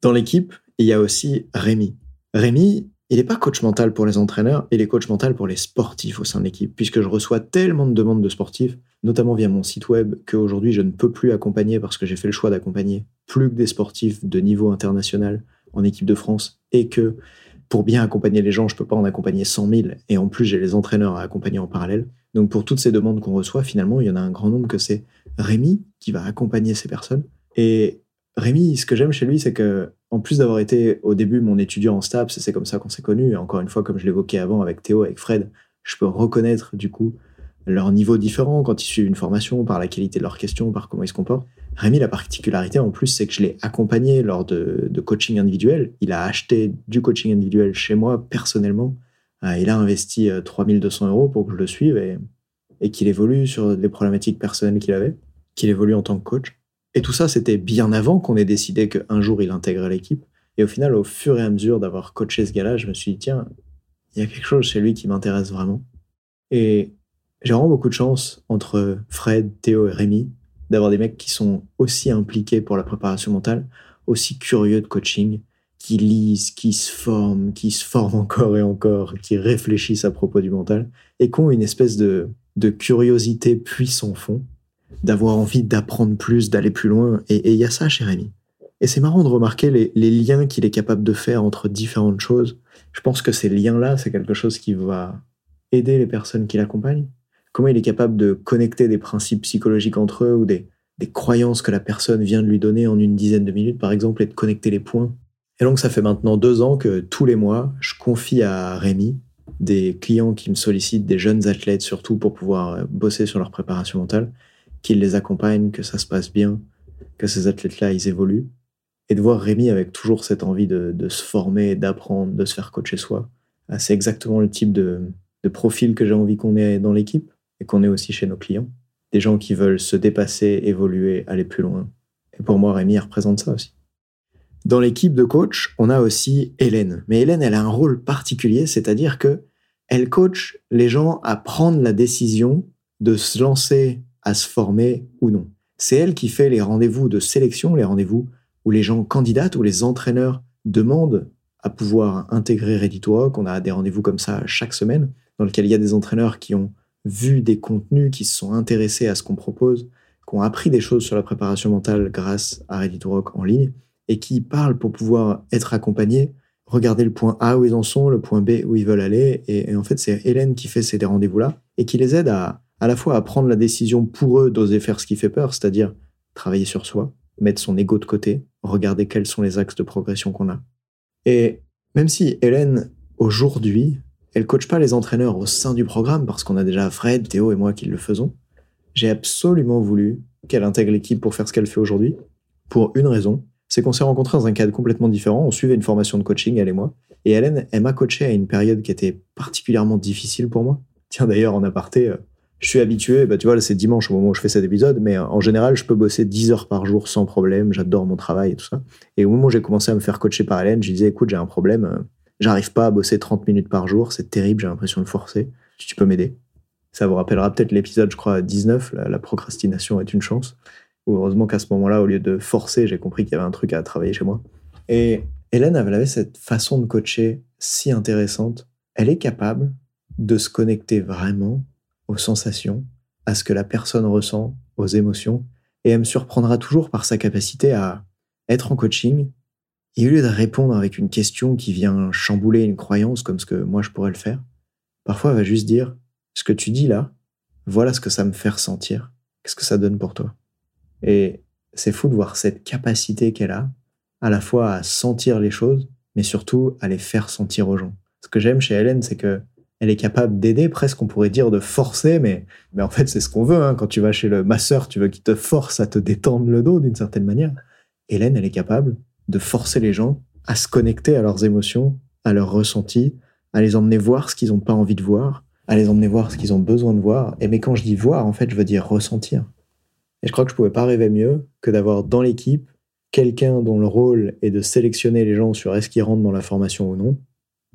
Dans l'équipe, il y a aussi Rémi. Rémi, il n'est pas coach mental pour les entraîneurs, il est coach mental pour les sportifs au sein de l'équipe, puisque je reçois tellement de demandes de sportifs, notamment via mon site web, qu'aujourd'hui je ne peux plus accompagner parce que j'ai fait le choix d'accompagner plus que des sportifs de niveau international en équipe de France et que pour bien accompagner les gens, je peux pas en accompagner 100 000. Et en plus, j'ai les entraîneurs à accompagner en parallèle. Donc, pour toutes ces demandes qu'on reçoit, finalement, il y en a un grand nombre que c'est Rémi qui va accompagner ces personnes. Et Rémi, ce que j'aime chez lui, c'est que, en plus d'avoir été au début mon étudiant en STAPS, c'est comme ça qu'on s'est connus. Et encore une fois, comme je l'évoquais avant avec Théo, avec Fred, je peux reconnaître du coup leur niveau différent quand ils suivent une formation, par la qualité de leurs questions, par comment ils se comportent. Rémi, la particularité en plus, c'est que je l'ai accompagné lors de, coaching individuel. Il a acheté du coaching individuel chez moi personnellement. Euh, il a investi 3200 euh, euros pour que je le suive et, qu'il évolue sur des problématiques personnelles qu'il avait, qu'il évolue en tant que coach. Et tout ça, c'était bien avant qu'on ait décidé qu'un jour il intégrait l'équipe. Et au final, au fur et à mesure d'avoir coaché ce gars-là, je me suis dit, tiens, il y a quelque chose chez lui qui m'intéresse vraiment. Et j'ai vraiment beaucoup de chance entre Fred, Théo et Rémi d'avoir des mecs qui sont aussi impliqués pour la préparation mentale, aussi curieux de coaching, qui lisent, qui se forment, qui se forment encore et encore, qui réfléchissent à propos du mental, et qui ont une espèce de, de curiosité puis sans fond, d'avoir envie d'apprendre plus, d'aller plus loin. Et il y a ça chez Rémi. Et c'est marrant de remarquer les, les liens qu'il est capable de faire entre différentes choses. Je pense que ces liens-là, c'est quelque chose qui va aider les personnes qui l'accompagnent comment il est capable de connecter des principes psychologiques entre eux ou des, croyances que la personne vient de lui donner en une dizaine de minutes, par exemple, et de connecter les points? Et donc, ça fait maintenant deux ans que tous les mois, je confie à Rémi des clients qui me sollicitent, des jeunes athlètes surtout, pour pouvoir euh, bosser sur leur préparation mentale, qu'il les accompagne, que ça se passe bien, que ces athlètes-là, ils évoluent. Et de voir Rémi avec toujours cette envie de, se former, d'apprendre, de se faire coacher soi, ah, c'est exactement le type de profil que j'ai envie qu'on ait dans l'équipe et qu'on est aussi chez nos clients. Des gens qui veulent se dépasser, évoluer, aller plus loin. Et pour moi, Rémi représente ça aussi. Dans l'équipe de coach, on a aussi Hélène. Mais Hélène, elle a un rôle particulier, c'est-à-dire que elle coach les gens à prendre la décision de se lancer, à se former ou non. C'est elle qui fait les rendez-vous de sélection, les rendez-vous où les gens candidatent, où les entraîneurs demandent à pouvoir intégrer Ready to Rock. On a des rendez-vous comme ça chaque semaine, dans lesquels il y a des entraîneurs qui ont vu des contenus, qui se sont intéressés à ce qu'on propose, qui ont appris des choses sur la préparation mentale grâce à Ready Rock en ligne, et qui parlent pour pouvoir être accompagnés, regarder le point A où ils en sont, le point B où ils veulent aller. Et, en fait, c'est Hélène qui fait ces rendez-vous-là et qui les aide à, à la fois à prendre la décision pour eux d'oser faire ce qui fait peur, c'est-à-dire travailler sur soi, mettre son ego de côté, regarder quels sont les axes de progression qu'on a. Et même si Hélène, aujourd'hui, elle coach pas les entraîneurs au sein du programme parce qu'on a déjà Fred, Théo et moi qui le faisons. J'ai absolument voulu qu'elle intègre l'équipe pour faire ce qu'elle fait aujourd'hui Pour une raison, c'est qu'on s'est rencontrés dans un cadre complètement différent. On suivait une formation de coaching, elle et moi. Et Hélène, elle m'a coaché à une période qui était particulièrement difficile pour moi. Tiens, d'ailleurs, en aparté, euh, je suis habitué, bah, tu vois, c'est dimanche au moment où je fais cet épisode, mais euh, en général, je peux bosser 10 heures par jour sans problème. J'adore mon travail et tout ça. Et au moment où j'ai commencé à me faire coacher par Hélène, je disais, écoute, j'ai un problème. J'arrive pas à bosser 30 minutes par jour. C'est terrible. J'ai l'impression de forcer. Tu peux m'aider. Ça vous rappellera peut-être l'épisode, je crois, 19, la, procrastination est une chance. heureusement qu'à ce moment-là, au lieu de forcer, j'ai compris qu'il y avait un truc à travailler chez moi. Et Hélène, avait cette façon de coacher si intéressante. Elle est capable de se connecter vraiment aux sensations, à ce que la personne ressent, aux émotions, et elle me surprendra toujours par sa capacité à être en coaching, et au lieu de répondre avec une question qui vient chambouler une croyance comme ce que moi je pourrais le faire, parfois elle va juste dire ce que tu dis là, voilà ce que ça me fait ressentir, qu'est-ce que ça donne pour toi? Et c'est fou de voir cette capacité qu'elle a, à la fois à sentir les choses, mais surtout à les faire sentir aux gens. Ce que j'aime chez Hélène, c'est que elle est capable d'aider, presque on pourrait dire de forcer, mais, mais en fait c'est ce qu'on veut. Hein. Quand tu vas chez le masseur, tu veux qu'il te force à te détendre le dos d'une certaine manière. Hélène, elle est capable de forcer les gens à se connecter à leurs émotions, à leurs ressentis, à les emmener voir ce qu'ils n'ont pas envie de voir, à les emmener voir ce qu'ils ont besoin de voir. Et mais quand je dis voir, en fait, je veux dire ressentir. Et je crois que je pouvais pas rêver mieux que d'avoir dans l'équipe quelqu'un dont le rôle est de sélectionner les gens sur est-ce qu'ils rentrent dans la formation ou non,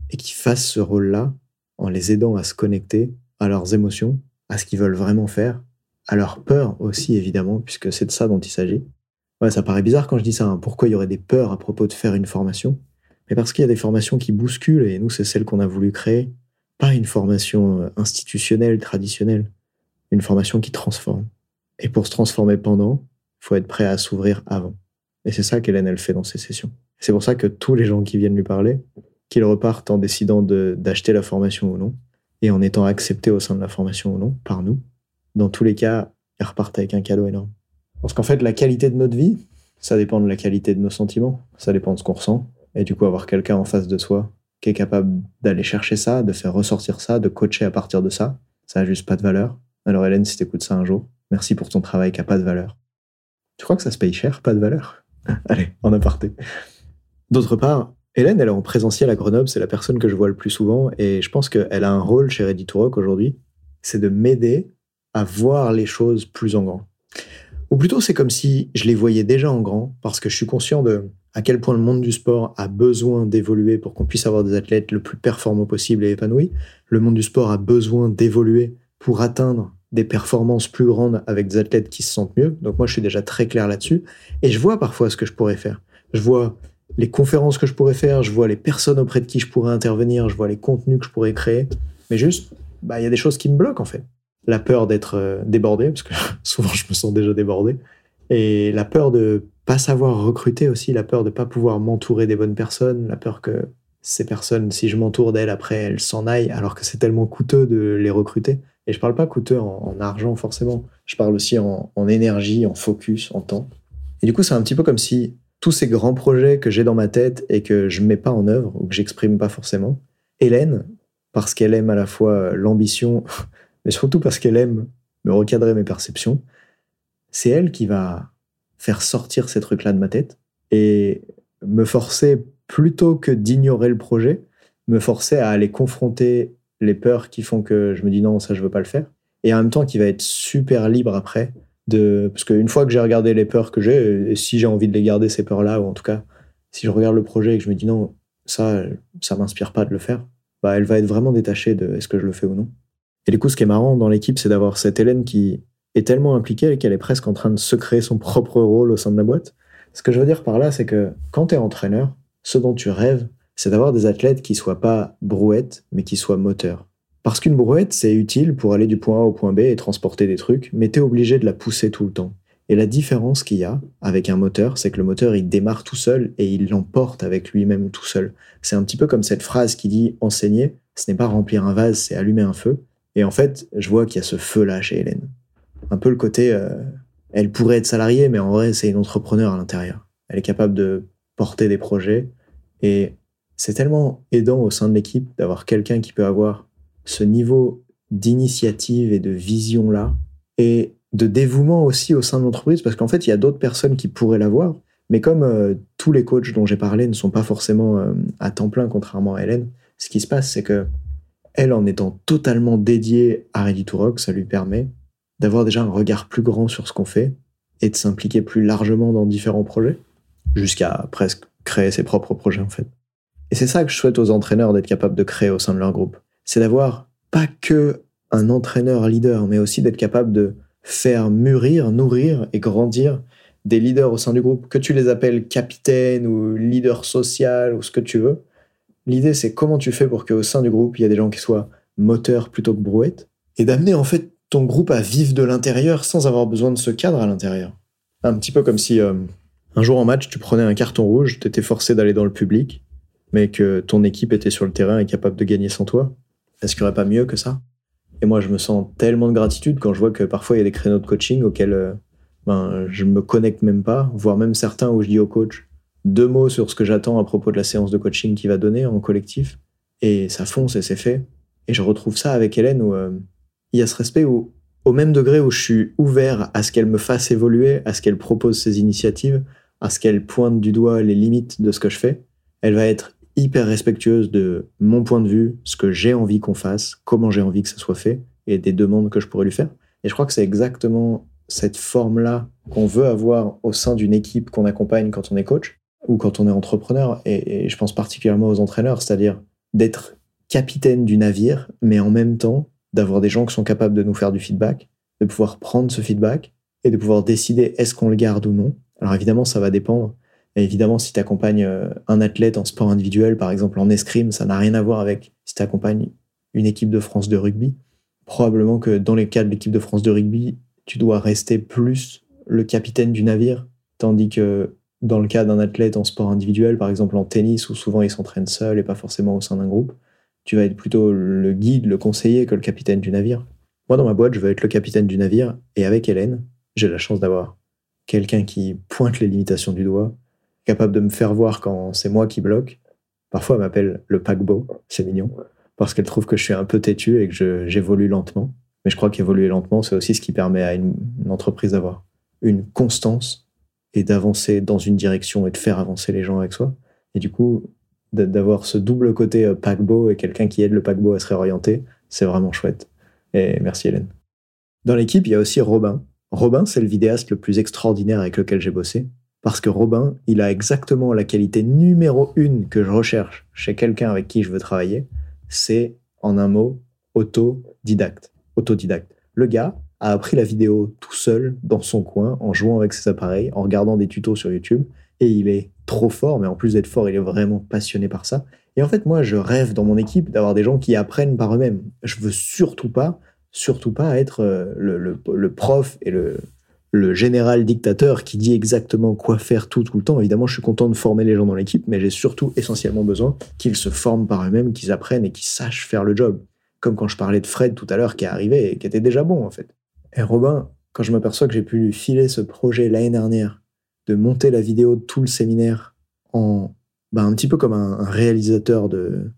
et qui fasse ce rôle-là en les aidant à se connecter à leurs émotions, à ce qu'ils veulent vraiment faire, à leur peur aussi évidemment, puisque c'est de ça dont il s'agit. Ouais, ça paraît bizarre quand je dis ça. Hein. Pourquoi il y aurait des peurs à propos de faire une formation? Mais parce qu'il y a des formations qui bousculent, et nous, c'est celle qu'on a voulu créer. Pas une formation euh, institutionnelle, traditionnelle. Une formation qui transforme. Et pour se transformer pendant, il faut être prêt à s'ouvrir avant. Et c'est ça qu'Hélène, elle fait dans ses sessions. C'est pour ça que tous les gens qui viennent lui parler, qu'ils repartent en décidant d'acheter la formation ou non, et en étant acceptés au sein de la formation ou non, par nous. Dans tous les cas, ils repartent avec un cadeau énorme. Parce qu'en fait, la qualité de notre vie, ça dépend de la qualité de nos sentiments, ça dépend de ce qu'on ressent. Et du coup, avoir quelqu'un en face de soi qui est capable d'aller chercher ça, de faire ressortir ça, de coacher à partir de ça, ça n'a juste pas de valeur. Alors Hélène, si t'écoutes ça un jour, merci pour ton travail qui n'a pas de valeur. Tu crois que ça se paye cher, pas de valeur? Allez, en aparté. D'autre part, Hélène, elle est en présentiel à Grenoble, c'est la personne que je vois le plus souvent, et je pense qu'elle a un rôle chez Ready aujourd'hui, c'est de m'aider à voir les choses plus en grand. Ou plutôt, c'est comme si je les voyais déjà en grand, parce que je suis conscient de à quel point le monde du sport a besoin d'évoluer pour qu'on puisse avoir des athlètes le plus performants possible et épanouis. Le monde du sport a besoin d'évoluer pour atteindre des performances plus grandes avec des athlètes qui se sentent mieux. Donc moi, je suis déjà très clair là-dessus. Et je vois parfois ce que je pourrais faire. Je vois les conférences que je pourrais faire, je vois les personnes auprès de qui je pourrais intervenir, je vois les contenus que je pourrais créer. Mais juste, bah, il y a des choses qui me bloquent en fait. La peur d'être euh, débordé, parce que souvent je me sens déjà débordé. Et la peur de pas savoir recruter aussi, la peur de pas pouvoir m'entourer des bonnes personnes, la peur que ces personnes, si je m'entoure d'elles, après elles s'en aillent, alors que c'est tellement coûteux de les recruter. Et je parle pas coûteux en, argent forcément, je parle aussi en, en énergie, en focus, en temps. Et du coup, c'est un petit peu comme si tous ces grands projets que j'ai dans ma tête et que je mets pas en œuvre ou que j'exprime pas forcément. Hélène, parce qu'elle aime à la fois l'ambition, mais surtout parce qu'elle aime me recadrer mes perceptions, c'est elle qui va faire sortir ces trucs-là de ma tête et me forcer, plutôt que d'ignorer le projet, me forcer à aller confronter les peurs qui font que je me dis non, ça je veux pas le faire. Et en même temps, qui va être super libre après de parce qu'une fois que j'ai regardé les peurs que j'ai, et si j'ai envie de les garder ces peurs-là, ou en tout cas si je regarde le projet et que je me dis non, ça, ça m'inspire pas de le faire, bah elle va être vraiment détachée de est-ce que je le fais ou non. Et du coup, ce qui est marrant dans l'équipe, c'est d'avoir cette Hélène qui est tellement impliquée qu'elle est presque en train de se créer son propre rôle au sein de la boîte. Ce que je veux dire par là, c'est que quand tu es entraîneur, ce dont tu rêves, c'est d'avoir des athlètes qui soient pas brouettes, mais qui soient moteurs. Parce qu'une brouette, c'est utile pour aller du point A au point B et transporter des trucs, mais tu es obligé de la pousser tout le temps. Et la différence qu'il y a avec un moteur, c'est que le moteur, il démarre tout seul et il l'emporte avec lui-même tout seul. C'est un petit peu comme cette phrase qui dit enseigner, ce n'est pas remplir un vase, c'est allumer un feu. Et en fait, je vois qu'il y a ce feu-là chez Hélène. Un peu le côté, euh, elle pourrait être salariée, mais en vrai, c'est une entrepreneur à l'intérieur. Elle est capable de porter des projets et c'est tellement aidant au sein de l'équipe d'avoir quelqu'un qui peut avoir ce niveau d'initiative et de vision-là et de dévouement aussi au sein de l'entreprise, parce qu'en fait, il y a d'autres personnes qui pourraient l'avoir, mais comme euh, tous les coachs dont j'ai parlé ne sont pas forcément euh, à temps plein, contrairement à Hélène, ce qui se passe, c'est que elle, en étant totalement dédiée à Ready to ça lui permet d'avoir déjà un regard plus grand sur ce qu'on fait et de s'impliquer plus largement dans différents projets, jusqu'à presque créer ses propres projets en fait. Et c'est ça que je souhaite aux entraîneurs d'être capables de créer au sein de leur groupe. C'est d'avoir pas que un entraîneur leader, mais aussi d'être capable de faire mûrir, nourrir et grandir des leaders au sein du groupe, que tu les appelles capitaine ou leader social ou ce que tu veux. L'idée, c'est comment tu fais pour qu'au sein du groupe, il y a des gens qui soient moteurs plutôt que brouettes, et d'amener en fait ton groupe à vivre de l'intérieur sans avoir besoin de ce cadre à l'intérieur. Un petit peu comme si euh, un jour en match, tu prenais un carton rouge, tu étais forcé d'aller dans le public, mais que ton équipe était sur le terrain et capable de gagner sans toi. Est-ce qu'il n'y aurait pas mieux que ça? Et moi, je me sens tellement de gratitude quand je vois que parfois il y a des créneaux de coaching auxquels euh, ben, je me connecte même pas, voire même certains où je dis au coach deux mots sur ce que j'attends à propos de la séance de coaching qu'il va donner en collectif, et ça fonce et c'est fait. Et je retrouve ça avec Hélène où euh, il y a ce respect où, au même degré où je suis ouvert à ce qu'elle me fasse évoluer, à ce qu'elle propose ses initiatives, à ce qu'elle pointe du doigt les limites de ce que je fais, elle va être hyper respectueuse de mon point de vue, ce que j'ai envie qu'on fasse, comment j'ai envie que ça soit fait, et des demandes que je pourrais lui faire. Et je crois que c'est exactement cette forme-là qu'on veut avoir au sein d'une équipe qu'on accompagne quand on est coach ou quand on est entrepreneur. Et, je pense particulièrement aux entraîneurs, c'est-à-dire d'être capitaine du navire, mais en même temps d'avoir des gens qui sont capables de nous faire du feedback, de pouvoir prendre ce feedback et de pouvoir décider est-ce qu'on le garde ou non. Alors évidemment, ça va dépendre. Évidemment, si tu accompagnes euh, un athlète en sport individuel, par exemple en escrime, ça n'a rien à voir avec si tu accompagnes une équipe de France de rugby. Probablement que dans les cas de l'équipe de France de rugby, tu dois rester plus le capitaine du navire, tandis que dans le cas d'un athlète en sport individuel, par exemple en tennis, où souvent il s'entraîne seul et pas forcément au sein d'un groupe, tu vas être plutôt le guide, le conseiller que le capitaine du navire. Moi, dans ma boîte, je veux être le capitaine du navire, et avec Hélène, j'ai la chance d'avoir quelqu'un qui pointe les limitations du doigt, capable de me faire voir quand c'est moi qui bloque. Parfois, elle m'appelle le paquebot, c'est mignon, parce qu'elle trouve que je suis un peu têtu et que j'évolue lentement. Mais je crois qu'évoluer lentement, c'est aussi ce qui permet à une, entreprise d'avoir une constance et d'avancer dans une direction et de faire avancer les gens avec soi. Et du coup, d'avoir ce double côté euh, paquebot et quelqu'un qui aide le paquebot à se réorienter, c'est vraiment chouette. Et merci Hélène. Dans l'équipe, il y a aussi Robin. Robin, c'est le vidéaste le plus extraordinaire avec lequel j'ai bossé. Parce que Robin, il a exactement la qualité numéro une que je recherche chez quelqu'un avec qui je veux travailler. C'est, en un mot, autodidacte autodidacte. Le gars a appris la vidéo tout seul dans son coin en jouant avec ses appareils, en regardant des tutos sur YouTube et il est trop fort, mais en plus d'être fort, il est vraiment passionné par ça. Et en fait, moi, je rêve dans mon équipe d'avoir des gens qui apprennent par eux-mêmes. Je veux surtout pas, surtout pas être euh, le, prof et le, le général dictateur qui dit exactement quoi faire tout, tout le temps. Évidemment, je suis content de former les gens dans l'équipe, mais j'ai surtout essentiellement besoin qu'ils se forment par eux-mêmes, qu'ils apprennent et qu'ils sachent faire le job. Comme quand je parlais de Fred tout à l'heure qui est arrivé et qui était déjà bon en fait. Et Robin, quand je m'aperçois que j'ai pu lui filer ce projet l'année dernière, de monter la vidéo de tout le séminaire en bah, un petit peu comme un, réalisateur de,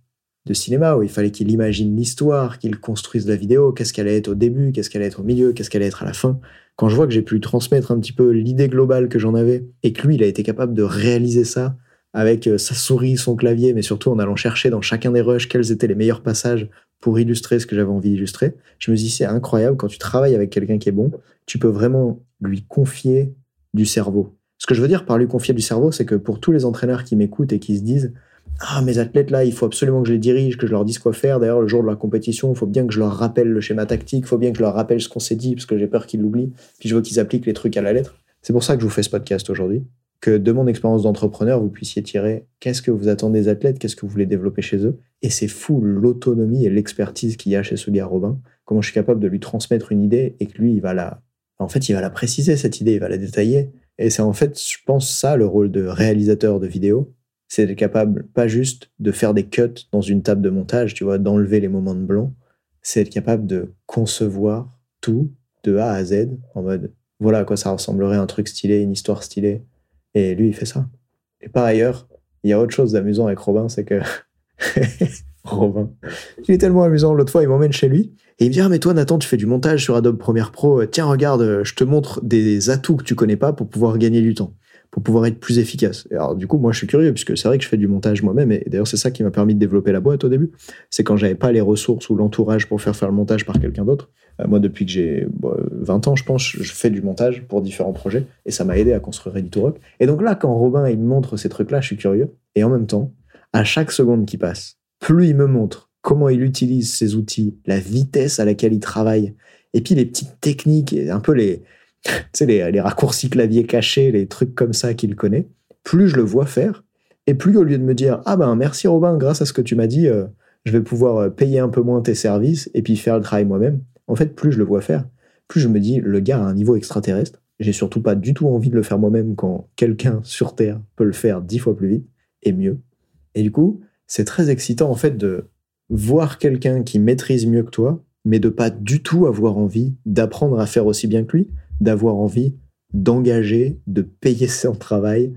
de cinéma où il fallait qu'il imagine l'histoire, qu'il construise la vidéo, qu'est-ce qu'elle allait être au début, qu'est-ce qu'elle allait être au milieu, qu'est-ce qu'elle allait être à la fin. Quand je vois que j'ai pu transmettre un petit peu l'idée globale que j'en avais et que lui, il a été capable de réaliser ça avec euh, sa souris, son clavier, mais surtout en allant chercher dans chacun des rushs quels étaient les meilleurs passages pour illustrer ce que j'avais envie d'illustrer. Je me dis, c'est incroyable, quand tu travailles avec quelqu'un qui est bon, tu peux vraiment lui confier du cerveau. Ce que je veux dire par lui confier du cerveau, c'est que pour tous les entraîneurs qui m'écoutent et qui se disent, ah, mes athlètes là, il faut absolument que je les dirige, que je leur dise quoi faire. D'ailleurs, le jour de la compétition, il faut bien que je leur rappelle le schéma tactique, il faut bien que je leur rappelle ce qu'on s'est dit, parce que j'ai peur qu'ils l'oublient, puis je veux qu'ils appliquent les trucs à la lettre. C'est pour ça que je vous fais ce podcast aujourd'hui que de mon expérience d'entrepreneur, vous puissiez tirer qu'est-ce que vous attendez des athlètes, qu'est-ce que vous voulez développer chez eux. Et c'est fou l'autonomie et l'expertise qu'il y a chez ce gars Robin. Comment je suis capable de lui transmettre une idée et que lui, il va la, en fait, il va la préciser, cette idée, il va la détailler. Et c'est en fait, je pense, ça le rôle de réalisateur de vidéo. C'est d'être capable, pas juste de faire des cuts dans une table de montage, tu vois, d'enlever les moments de blanc. C'est être capable de concevoir tout de A à Z en mode, voilà à quoi ça ressemblerait un truc stylé, une histoire stylée et lui, il fait ça. Et par ailleurs, il y a autre chose d'amusant avec Robin, c'est que Robin. Il est tellement amusant. L'autre fois, il m'emmène chez lui et il me dit Ah, mais toi, Nathan, tu fais du montage sur Adobe Premiere Pro. Tiens, regarde, je te montre des atouts que tu connais pas pour pouvoir gagner du temps, pour pouvoir être plus efficace. alors, du coup, moi, je suis curieux puisque c'est vrai que je fais du montage moi-même et d'ailleurs, c'est ça qui m'a permis de développer la boîte au début. C'est quand j'avais pas les ressources ou l'entourage pour faire faire le montage par quelqu'un d'autre. Euh, moi, depuis que j'ai 20 ans, je pense, je fais du montage pour différents projets et ça m'a aidé à construire Edito Rock. Et donc là, quand Robin il me montre ces trucs-là, je suis curieux. Et en même temps, à chaque seconde qui passe, plus il me montre comment il utilise ses outils, la vitesse à laquelle il travaille, et puis les petites techniques, un peu les, les, raccourcis clavier cachés, les trucs comme ça qu'il connaît, plus je le vois faire, et plus au lieu de me dire ah ben merci Robin, grâce à ce que tu m'as dit, euh, je vais pouvoir euh, payer un peu moins tes services et puis faire le travail moi-même. En fait, plus je le vois faire, plus je me dis le gars a un niveau extraterrestre. J'ai surtout pas du tout envie de le faire moi-même quand quelqu'un sur Terre peut le faire dix fois plus vite et mieux. Et du coup, c'est très excitant en fait de voir quelqu'un qui maîtrise mieux que toi, mais de pas du tout avoir envie d'apprendre à faire aussi bien que lui, d'avoir envie d'engager, de payer son travail,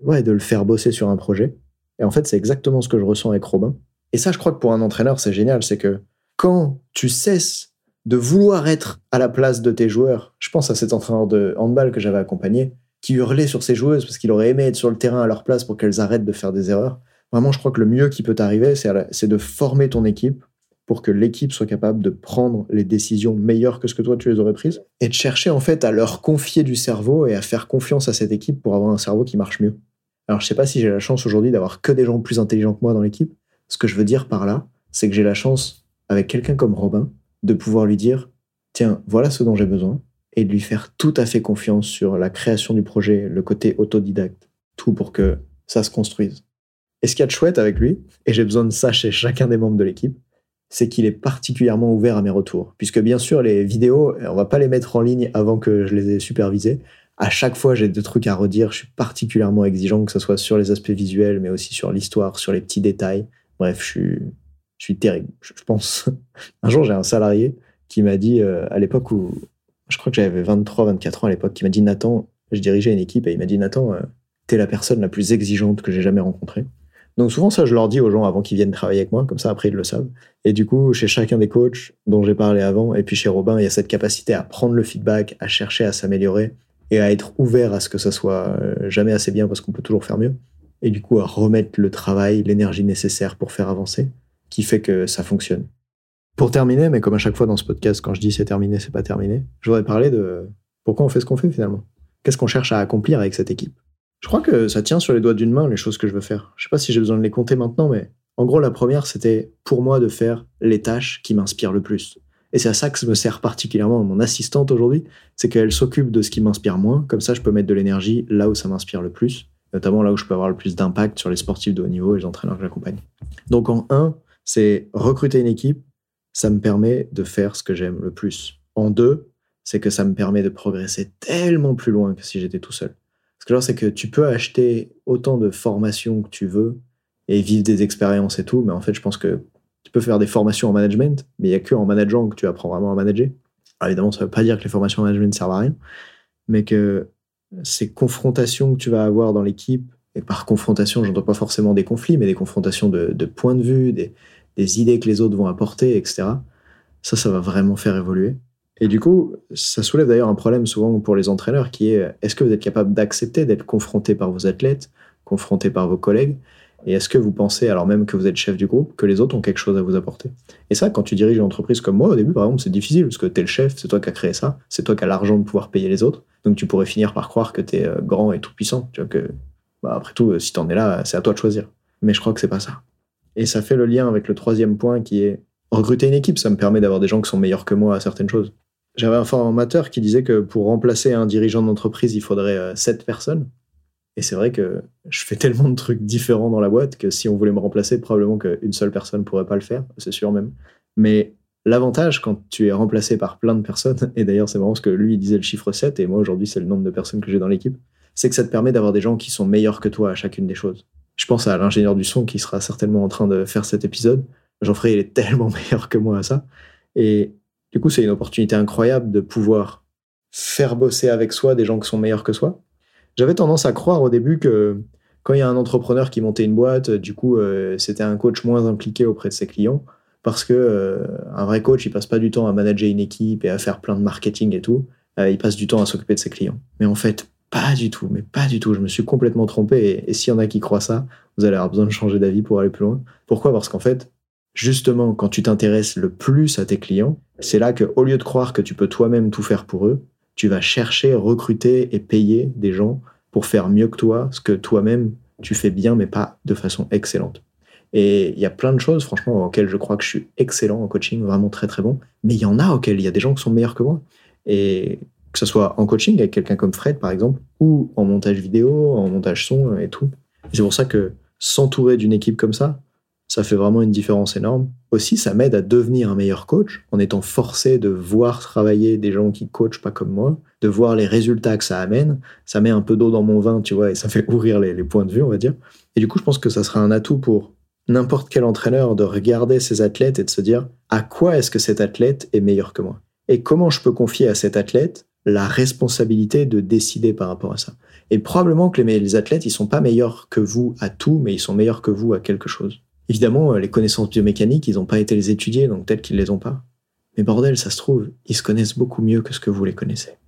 ouais, de le faire bosser sur un projet. Et en fait, c'est exactement ce que je ressens avec Robin. Et ça, je crois que pour un entraîneur, c'est génial, c'est que quand tu cesses de vouloir être à la place de tes joueurs, je pense à cet entraîneur de handball que j'avais accompagné, qui hurlait sur ses joueuses parce qu'il aurait aimé être sur le terrain à leur place pour qu'elles arrêtent de faire des erreurs. Vraiment, je crois que le mieux qui peut t'arriver, c'est de former ton équipe pour que l'équipe soit capable de prendre les décisions meilleures que ce que toi tu les aurais prises et de chercher en fait à leur confier du cerveau et à faire confiance à cette équipe pour avoir un cerveau qui marche mieux. Alors je sais pas si j'ai la chance aujourd'hui d'avoir que des gens plus intelligents que moi dans l'équipe. Ce que je veux dire par là, c'est que j'ai la chance avec quelqu'un comme Robin de pouvoir lui dire tiens, voilà ce dont j'ai besoin et de lui faire tout à fait confiance sur la création du projet, le côté autodidacte, tout pour que ça se construise. Et ce qu'il y a de chouette avec lui, et j'ai besoin de ça chez chacun des membres de l'équipe, c'est qu'il est particulièrement ouvert à mes retours. Puisque bien sûr, les vidéos, on va pas les mettre en ligne avant que je les ai supervisées. À chaque fois, j'ai des trucs à redire. Je suis particulièrement exigeant, que ce soit sur les aspects visuels, mais aussi sur l'histoire, sur les petits détails. Bref, je suis, suis terrible. Je, pense. un jour, j'ai un salarié qui m'a dit, euh, à l'époque où, je crois que j'avais 23, 24 ans à l'époque, qui m'a dit Nathan, je dirigeais une équipe et il m'a dit Nathan, euh, t'es la personne la plus exigeante que j'ai jamais rencontrée. Donc souvent ça, je leur dis aux gens avant qu'ils viennent travailler avec moi, comme ça après ils le savent. Et du coup, chez chacun des coachs dont j'ai parlé avant, et puis chez Robin, il y a cette capacité à prendre le feedback, à chercher à s'améliorer et à être ouvert à ce que ça soit euh, jamais assez bien parce qu'on peut toujours faire mieux. Et du coup, à remettre le travail, l'énergie nécessaire pour faire avancer, qui fait que ça fonctionne. Pour terminer, mais comme à chaque fois dans ce podcast, quand je dis c'est terminé, c'est pas terminé, je voudrais parler de pourquoi on fait ce qu'on fait finalement. Qu'est-ce qu'on cherche à accomplir avec cette équipe? Je crois que ça tient sur les doigts d'une main les choses que je veux faire. Je sais pas si j'ai besoin de les compter maintenant, mais en gros, la première, c'était pour moi de faire les tâches qui m'inspirent le plus. Et c'est à ça que ça me sert particulièrement mon assistante aujourd'hui, c'est qu'elle s'occupe de ce qui m'inspire moins, comme ça je peux mettre de l'énergie là où ça m'inspire le plus, notamment là où je peux avoir le plus d'impact sur les sportifs de haut niveau et les entraîneurs que j'accompagne. Donc en un, c'est recruter une équipe, ça me permet de faire ce que j'aime le plus. En deux, c'est que ça me permet de progresser tellement plus loin que si j'étais tout seul. Ce que je c'est que tu peux acheter autant de formations que tu veux et vivre des expériences et tout, mais en fait, je pense que tu peux faire des formations en management, mais il n'y a que en manageant que tu apprends vraiment à manager. Alors évidemment, ça ne veut pas dire que les formations en management ne servent à rien, mais que ces confrontations que tu vas avoir dans l'équipe, et par confrontation, j'entends pas forcément des conflits, mais des confrontations de, points de vue, des, des idées que les autres vont apporter, etc. Ça, ça va vraiment faire évoluer. Et du coup, ça soulève d'ailleurs un problème souvent pour les entraîneurs qui est est-ce que vous êtes capable d'accepter d'être confronté par vos athlètes, confronté par vos collègues Et est-ce que vous pensez, alors même que vous êtes chef du groupe, que les autres ont quelque chose à vous apporter? Et ça, quand tu diriges une entreprise comme moi, au début, par exemple, c'est difficile parce que tu es le chef, c'est toi qui as créé ça, c'est toi qui as l'argent de pouvoir payer les autres. Donc tu pourrais finir par croire que tu es euh, grand et tout puissant. Que, bah, après tout, si tu en es là, c'est à toi de choisir. Mais je crois que c'est pas ça. Et ça fait le lien avec le troisième point qui est recruter une équipe. Ça me permet d'avoir des gens qui sont meilleurs que moi à certaines choses. J'avais un formateur qui disait que pour remplacer un dirigeant d'entreprise, il faudrait euh, sept personnes. Et c'est vrai que je fais tellement de trucs différents dans la boîte que si on voulait me remplacer, probablement qu'une seule personne ne pourrait pas le faire, c'est sûr même. Mais l'avantage quand tu es remplacé par plein de personnes, et d'ailleurs c'est marrant parce que lui disait le chiffre 7 et moi aujourd'hui c'est le nombre de personnes que j'ai dans l'équipe, c'est que ça te permet d'avoir des gens qui sont meilleurs que toi à chacune des choses. Je pense à l'ingénieur du son qui sera certainement en train de faire cet épisode. Geoffrey il est tellement meilleur que moi à ça. Et du coup, c'est une opportunité incroyable de pouvoir faire bosser avec soi des gens qui sont meilleurs que soi. J'avais tendance à croire au début que quand il y a un entrepreneur qui montait une boîte, du coup, euh, c'était un coach moins impliqué auprès de ses clients parce que euh, un vrai coach, il passe pas du temps à manager une équipe et à faire plein de marketing et tout. Euh, il passe du temps à s'occuper de ses clients. Mais en fait, pas du tout, mais pas du tout. Je me suis complètement trompé. Et, s'il y en a qui croient ça, vous allez avoir besoin de changer d'avis pour aller plus loin. Pourquoi? Parce qu'en fait, justement, quand tu t'intéresses le plus à tes clients, c'est là que, au lieu de croire que tu peux toi-même tout faire pour eux, tu vas chercher, recruter et payer des gens pour faire mieux que toi ce que toi-même tu fais bien, mais pas de façon excellente. Et il y a plein de choses, franchement, auxquelles je crois que je suis excellent en coaching, vraiment très très bon. Mais il y en a auxquelles il y a des gens qui sont meilleurs que moi. Et que ce soit en coaching avec quelqu'un comme Fred, par exemple, ou en montage vidéo, en montage son et tout. C'est pour ça que s'entourer d'une équipe comme ça, ça fait vraiment une différence énorme. Aussi, ça m'aide à devenir un meilleur coach en étant forcé de voir travailler des gens qui coachent pas comme moi, de voir les résultats que ça amène. Ça met un peu d'eau dans mon vin, tu vois, et ça fait ouvrir les, les, points de vue, on va dire. Et du coup, je pense que ça sera un atout pour n'importe quel entraîneur de regarder ses athlètes et de se dire à quoi est-ce que cet athlète est meilleur que moi? Et comment je peux confier à cet athlète la responsabilité de décider par rapport à ça. Et probablement que les, athlètes, ils sont pas meilleurs que vous à tout, mais ils sont meilleurs que vous à quelque chose. Évidemment, euh, les connaissances biomécaniques, ils n'ont pas été les étudier, donc peut-être qu'ils les ont pas. Mais bordel, ça se trouve, ils se connaissent beaucoup mieux que ce que vous les connaissez.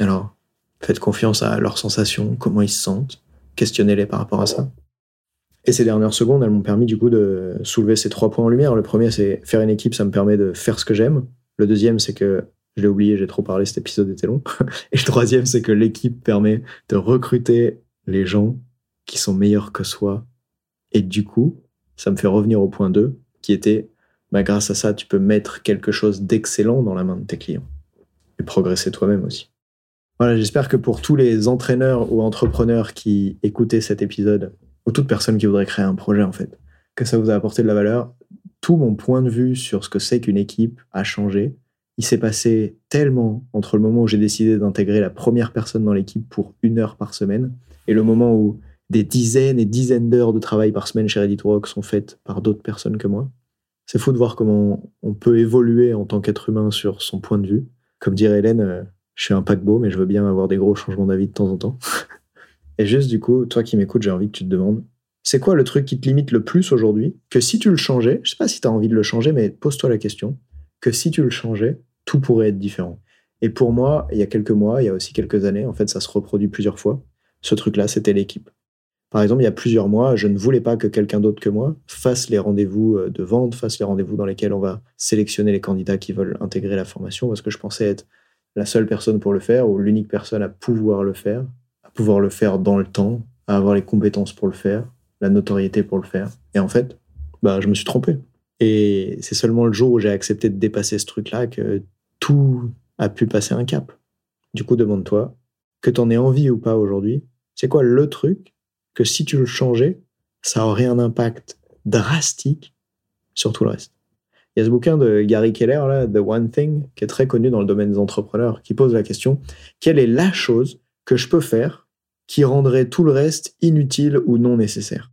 Alors, faites confiance à leurs sensations, comment ils se sentent, questionnez-les par rapport à ça. Et ces dernières secondes, elles m'ont permis du coup de soulever ces trois points en lumière. Le premier, c'est faire une équipe, ça me permet de faire ce que j'aime. Le deuxième, c'est que je l'ai oublié, j'ai trop parlé, cet épisode était long. Et le troisième, c'est que l'équipe permet de recruter les gens qui sont meilleurs que soi. Et du coup, ça me fait revenir au point 2, qui était, bah, grâce à ça, tu peux mettre quelque chose d'excellent dans la main de tes clients. Et progresser toi-même aussi. Voilà, j'espère que pour tous les entraîneurs ou entrepreneurs qui écoutaient cet épisode, ou toute personne qui voudrait créer un projet en fait, que ça vous a apporté de la valeur. Tout mon point de vue sur ce que c'est qu'une équipe a changé. Il s'est passé tellement entre le moment où j'ai décidé d'intégrer la première personne dans l'équipe pour une heure par semaine et le moment où des dizaines et dizaines d'heures de travail par semaine chez Reddit Rock sont faites par d'autres personnes que moi. C'est fou de voir comment on peut évoluer en tant qu'être humain sur son point de vue. Comme dirait Hélène, euh, je suis un paquebot, mais je veux bien avoir des gros changements d'avis de temps en temps. et juste du coup, toi qui m'écoutes, j'ai envie que tu te demandes, c'est quoi le truc qui te limite le plus aujourd'hui? Que si tu le changeais, je sais pas si tu as envie de le changer, mais pose-toi la question, que si tu le changeais, tout pourrait être différent. Et pour moi, il y a quelques mois, il y a aussi quelques années, en fait, ça se reproduit plusieurs fois. Ce truc-là, c'était l'équipe. Par exemple, il y a plusieurs mois, je ne voulais pas que quelqu'un d'autre que moi fasse les rendez-vous euh, de vente, fasse les rendez-vous dans lesquels on va sélectionner les candidats qui veulent intégrer la formation, parce que je pensais être la seule personne pour le faire, ou l'unique personne à pouvoir le faire, à pouvoir le faire dans le temps, à avoir les compétences pour le faire, la notoriété pour le faire. Et en fait, bah, je me suis trompé. Et c'est seulement le jour où j'ai accepté de dépasser ce truc-là que tout a pu passer un cap. Du coup, demande-toi, que tu en aies envie ou pas aujourd'hui, c'est quoi le truc que si tu le changeais, ça aurait un impact drastique sur tout le reste? Il y a ce bouquin de Gary Keller, là, The One Thing, qui est très connu dans le domaine des entrepreneurs, qui pose la question quelle est la chose que je peux faire qui rendrait tout le reste inutile ou non nécessaire?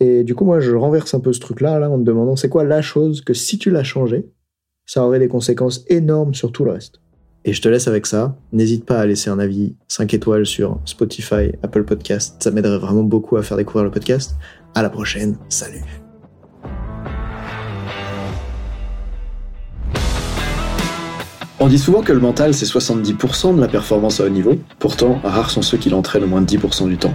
Et du coup, moi, je renverse un peu ce truc-là, là, en me demandant c'est quoi la chose que si tu la changeais, ça aurait des conséquences énormes sur tout le reste. Et je te laisse avec ça. N'hésite pas à laisser un avis 5 étoiles sur Spotify, Apple Podcast. Ça m'aiderait vraiment beaucoup à faire découvrir le podcast. À la prochaine. Salut. On dit souvent que le mental, c'est 70% de la performance à haut niveau. Pourtant, rares sont ceux qui l'entraînent au moins de 10% du temps.